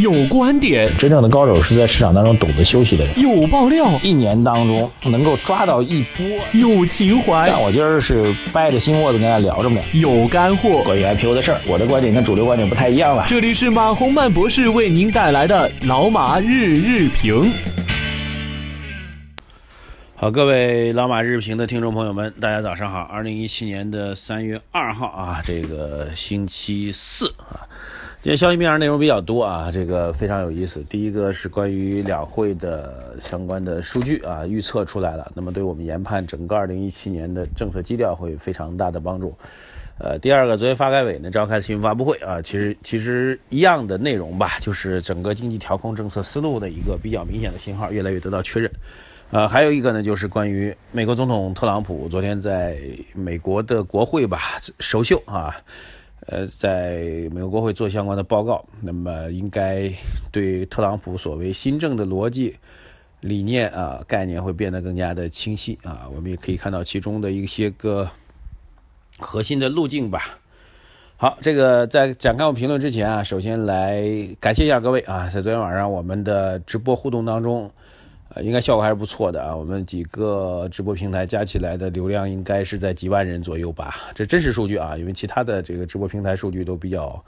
有观点，真正的高手是在市场当中懂得休息的人。有爆料，一年当中能够抓到一波。有情怀，但我今儿是掰着心窝子跟大家聊着呢。有干货，关于 IPO 的事儿，我的观点跟主流观点不太一样了。这里是马洪曼博士为您带来的老马日日评。好，各位老马日评的听众朋友们，大家早上好。二零一七年的三月二号啊，这个星期四啊，今天消息面上内容比较多啊，这个非常有意思。第一个是关于两会的相关的数据啊，预测出来了，那么对我们研判整个二零一七年的政策基调会非常大的帮助。呃，第二个，昨天发改委呢召开新闻发布会啊，其实其实一样的内容吧，就是整个经济调控政策思路的一个比较明显的信号，越来越得到确认。呃，还有一个呢，就是关于美国总统特朗普昨天在美国的国会吧首秀啊，呃，在美国国会做相关的报告，那么应该对特朗普所谓新政的逻辑、理念啊概念会变得更加的清晰啊，我们也可以看到其中的一些个核心的路径吧。好，这个在展开我评论之前啊，首先来感谢一下各位啊，在昨天晚上我们的直播互动当中。呃，应该效果还是不错的啊。我们几个直播平台加起来的流量应该是在几万人左右吧，这真实数据啊。因为其他的这个直播平台数据都比较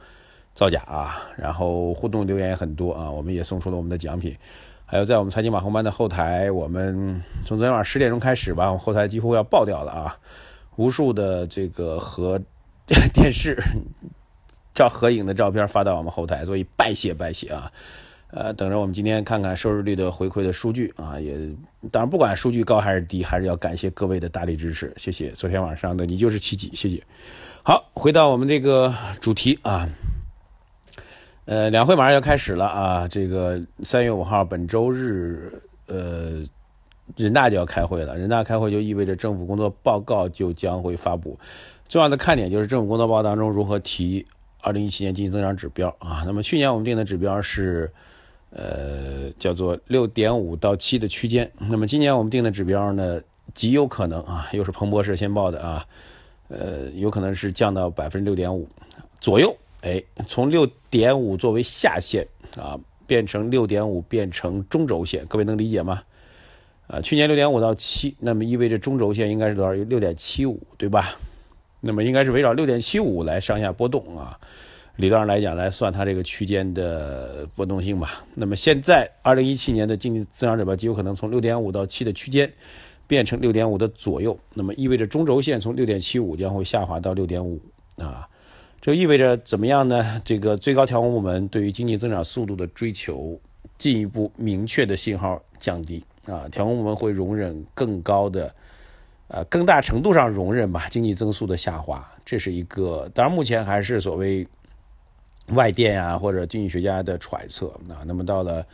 造假啊。然后互动留言也很多啊，我们也送出了我们的奖品。还有在我们财经马红班的后台，我们从昨天晚上十点钟开始吧，我们后台几乎要爆掉了啊，无数的这个和 电视 照合影的照片发到我们后台，所以拜谢拜谢啊。呃，等着我们今天看看收视率的回馈的数据啊，也当然不管数据高还是低，还是要感谢各位的大力支持，谢谢。昨天晚上的你就是奇迹，谢谢。好，回到我们这个主题啊，呃，两会马上要开始了啊，这个三月五号本周日，呃，人大就要开会了，人大开会就意味着政府工作报告就将会发布，重要的看点就是政府工作报告当中如何提二零一七年经济增长指标啊。那么去年我们定的指标是。呃，叫做六点五到七的区间。那么今年我们定的指标呢，极有可能啊，又是彭博社先报的啊，呃，有可能是降到百分之六点五左右。哎，从六点五作为下限啊，变成六点五变成中轴线，各位能理解吗？啊，去年六点五到七，那么意味着中轴线应该是多少？六点七五，对吧？那么应该是围绕六点七五来上下波动啊。理论上来讲，来算它这个区间的波动性吧。那么现在，二零一七年的经济增长指标极有可能从六点五到七的区间，变成六点五的左右。那么意味着中轴线从六点七五将会下滑到六点五啊。这意味着怎么样呢？这个最高调控部门对于经济增长速度的追求进一步明确的信号降低啊。调控部门会容忍更高的，呃，更大程度上容忍吧经济增速的下滑。这是一个，当然目前还是所谓。外电啊，或者经济学家的揣测啊，那么到了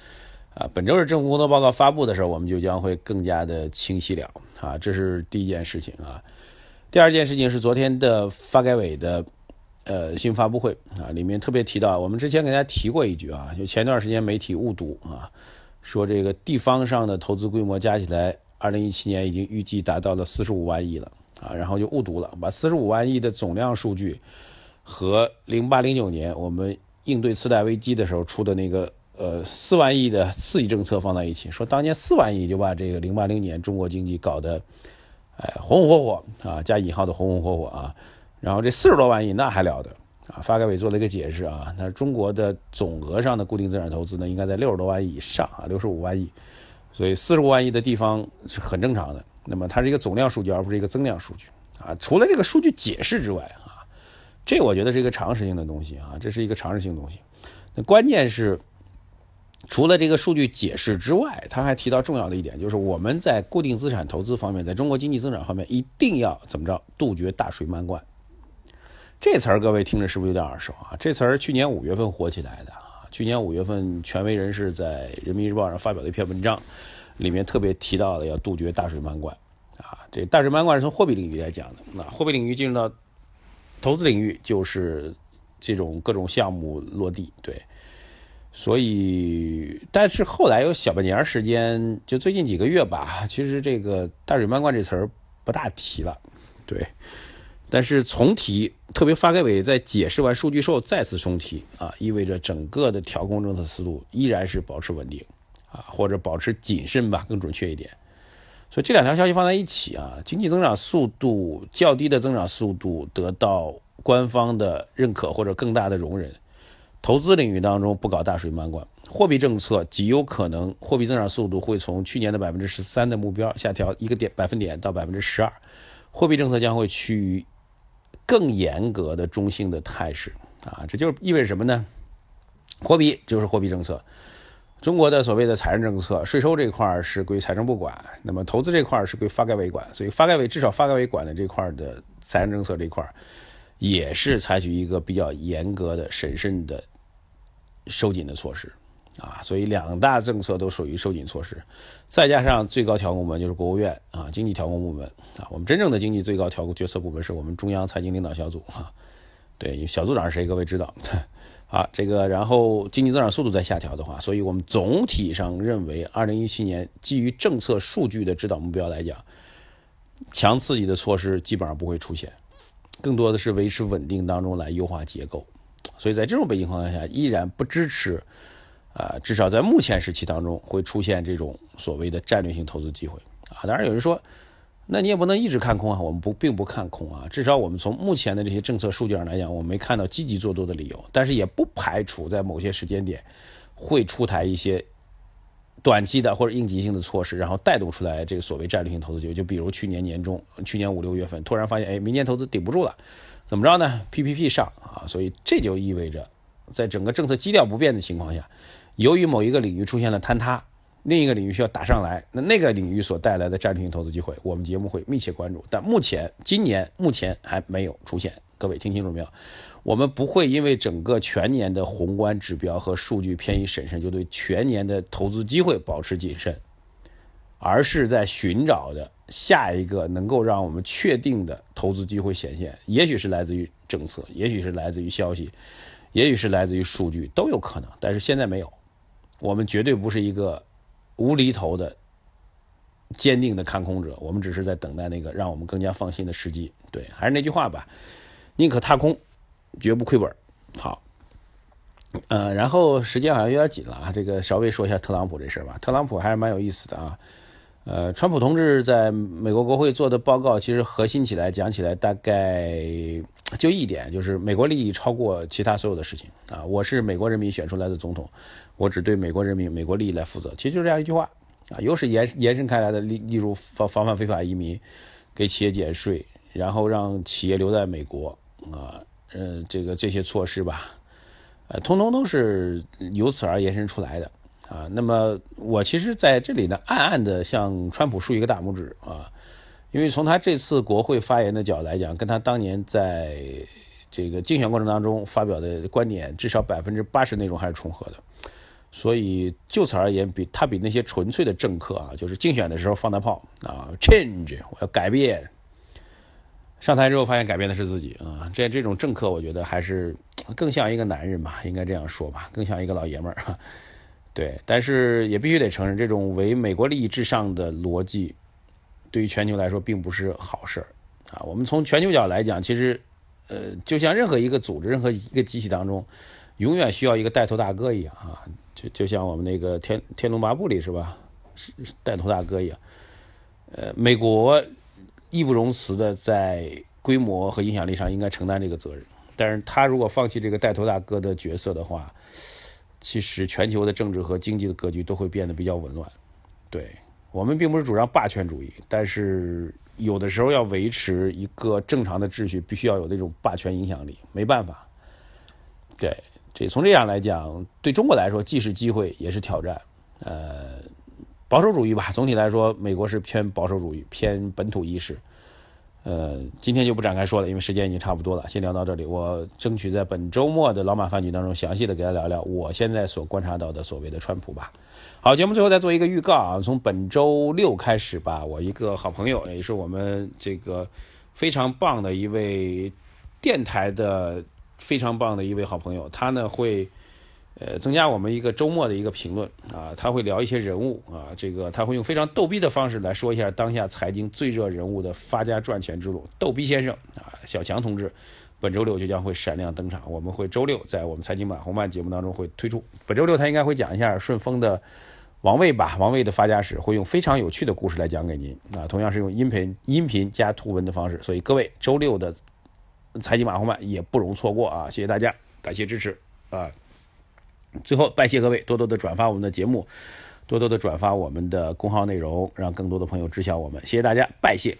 啊本周日政府工作报告发布的时候，我们就将会更加的清晰了啊，这是第一件事情啊。第二件事情是昨天的发改委的呃新发布会啊，里面特别提到，我们之前给大家提过一句啊，就前段时间媒体误读啊，说这个地方上的投资规模加起来，二零一七年已经预计达到了四十五万亿了啊，然后就误读了，把四十五万亿的总量数据。和零八零九年我们应对次贷危机的时候出的那个呃四万亿的刺激政策放在一起，说当年四万亿就把这个零八零年中国经济搞得哎红红火火啊加引号的红红火火啊，然后这四十多万亿那还了得啊？发改委做了一个解释啊，那中国的总额上的固定资产投资呢应该在六十多万亿以上啊，六十五万亿，所以四十五万亿的地方是很正常的。那么它是一个总量数据，而不是一个增量数据啊。除了这个数据解释之外啊。这我觉得是一个常识性的东西啊，这是一个常识性东西。那关键是，除了这个数据解释之外，他还提到重要的一点，就是我们在固定资产投资方面，在中国经济增长方面，一定要怎么着，杜绝大水漫灌。这词儿各位听着是不是有点耳熟啊？这词儿去年五月份火起来的啊，去年五月份权威人士在人民日报上发表了一篇文章，里面特别提到了要杜绝大水漫灌啊。这大水漫灌是从货币领域来讲的，那货币领域进入到。投资领域就是这种各种项目落地，对，所以但是后来有小半年时间，就最近几个月吧，其实这个“大水漫灌”这词儿不大提了，对，但是重提，特别发改委在解释完数据后再次重提啊，意味着整个的调控政策思路依然是保持稳定啊，或者保持谨慎吧，更准确一点。所以这两条消息放在一起啊，经济增长速度较低的增长速度得到官方的认可或者更大的容忍，投资领域当中不搞大水漫灌，货币政策极有可能货币增长速度会从去年的百分之十三的目标下调一个点百分点到百分之十二，货币政策将会趋于更严格的中性的态势啊，这就意味着什么呢？货币就是货币政策。中国的所谓的财政政策，税收这块是归财政部管，那么投资这块是归发改委管，所以发改委至少发改委管的这块的财政政策这块，也是采取一个比较严格的、审慎的收紧的措施啊，所以两大政策都属于收紧措施，再加上最高调控部门就是国务院啊，经济调控部门啊，我们真正的经济最高调控决策部门是我们中央财经领导小组啊，对，小组长是谁？各位知道。啊，这个然后经济增长速度在下调的话，所以我们总体上认为，二零一七年基于政策数据的指导目标来讲，强刺激的措施基本上不会出现，更多的是维持稳定当中来优化结构。所以在这种背景情况下，依然不支持，啊，至少在目前时期当中会出现这种所谓的战略性投资机会啊。当然有人说。那你也不能一直看空啊，我们不并不看空啊，至少我们从目前的这些政策数据上来讲，我没看到积极做多的理由。但是也不排除在某些时间点会出台一些短期的或者应急性的措施，然后带动出来这个所谓战略性投资机会。就比如去年年中、去年五六月份，突然发现，哎，明年投资顶不住了，怎么着呢？PPP 上啊，所以这就意味着，在整个政策基调不变的情况下，由于某一个领域出现了坍塌。另一个领域需要打上来，那那个领域所带来的战略性投资机会，我们节目会密切关注。但目前今年目前还没有出现，各位听清楚没有？我们不会因为整个全年的宏观指标和数据偏于审慎，就对全年的投资机会保持谨慎，而是在寻找的下一个能够让我们确定的投资机会显现。也许是来自于政策，也许是来自于消息，也许是来自于数据，都有可能。但是现在没有，我们绝对不是一个。无厘头的、坚定的看空者，我们只是在等待那个让我们更加放心的时机。对，还是那句话吧，宁可踏空，绝不亏本。好，呃，然后时间好像有点紧了啊，这个稍微说一下特朗普这事儿吧。特朗普还是蛮有意思的啊。呃，川普同志在美国国会做的报告，其实核心起来讲起来，大概就一点，就是美国利益超过其他所有的事情啊。我是美国人民选出来的总统，我只对美国人民、美国利益来负责。其实就这样一句话啊，又是延延伸开来的，例例如防防范非法移民，给企业减税，然后让企业留在美国啊，嗯，这个这些措施吧，呃，通通都是由此而延伸出来的。啊，那么我其实在这里呢，暗暗的向川普竖一个大拇指啊，因为从他这次国会发言的角度来讲，跟他当年在这个竞选过程当中发表的观点，至少百分之八十内容还是重合的，所以就此而言，比他比那些纯粹的政客啊，就是竞选的时候放大炮啊，change，我要改变，上台之后发现改变的是自己啊，这这种政客，我觉得还是更像一个男人吧，应该这样说吧，更像一个老爷们儿。对，但是也必须得承认，这种为美国利益至上的逻辑，对于全球来说并不是好事儿啊。我们从全球角来讲，其实，呃，就像任何一个组织、任何一个机器当中，永远需要一个带头大哥一样啊。就就像我们那个《天天龙八部》里是吧，是带头大哥一样。呃，美国义不容辞的在规模和影响力上应该承担这个责任，但是他如果放弃这个带头大哥的角色的话，其实全球的政治和经济的格局都会变得比较紊乱。对我们并不是主张霸权主义，但是有的时候要维持一个正常的秩序，必须要有那种霸权影响力。没办法。对，这从这样来讲，对中国来说既是机会也是挑战。呃，保守主义吧，总体来说，美国是偏保守主义，偏本土意识。呃，今天就不展开说了，因为时间已经差不多了，先聊到这里。我争取在本周末的老马饭局当中，详细的给大家聊聊我现在所观察到的所谓的川普吧。好，节目最后再做一个预告啊，从本周六开始吧，我一个好朋友，也是我们这个非常棒的一位电台的非常棒的一位好朋友，他呢会呃，增加我们一个周末的一个评论啊，他会聊一些人物啊，这个他会用非常逗逼的方式来说一下当下财经最热人物的发家赚钱之路。逗逼先生啊，小强同志，本周六就将会闪亮登场。我们会周六在我们财经版红漫节目当中会推出。本周六他应该会讲一下顺丰的王卫吧，王卫的发家史，会用非常有趣的故事来讲给您啊，同样是用音频音频加图文的方式，所以各位周六的财经版红漫也不容错过啊！谢谢大家，感谢支持啊！最后，拜谢各位多多的转发我们的节目，多多的转发我们的公号内容，让更多的朋友知晓我们。谢谢大家，拜谢。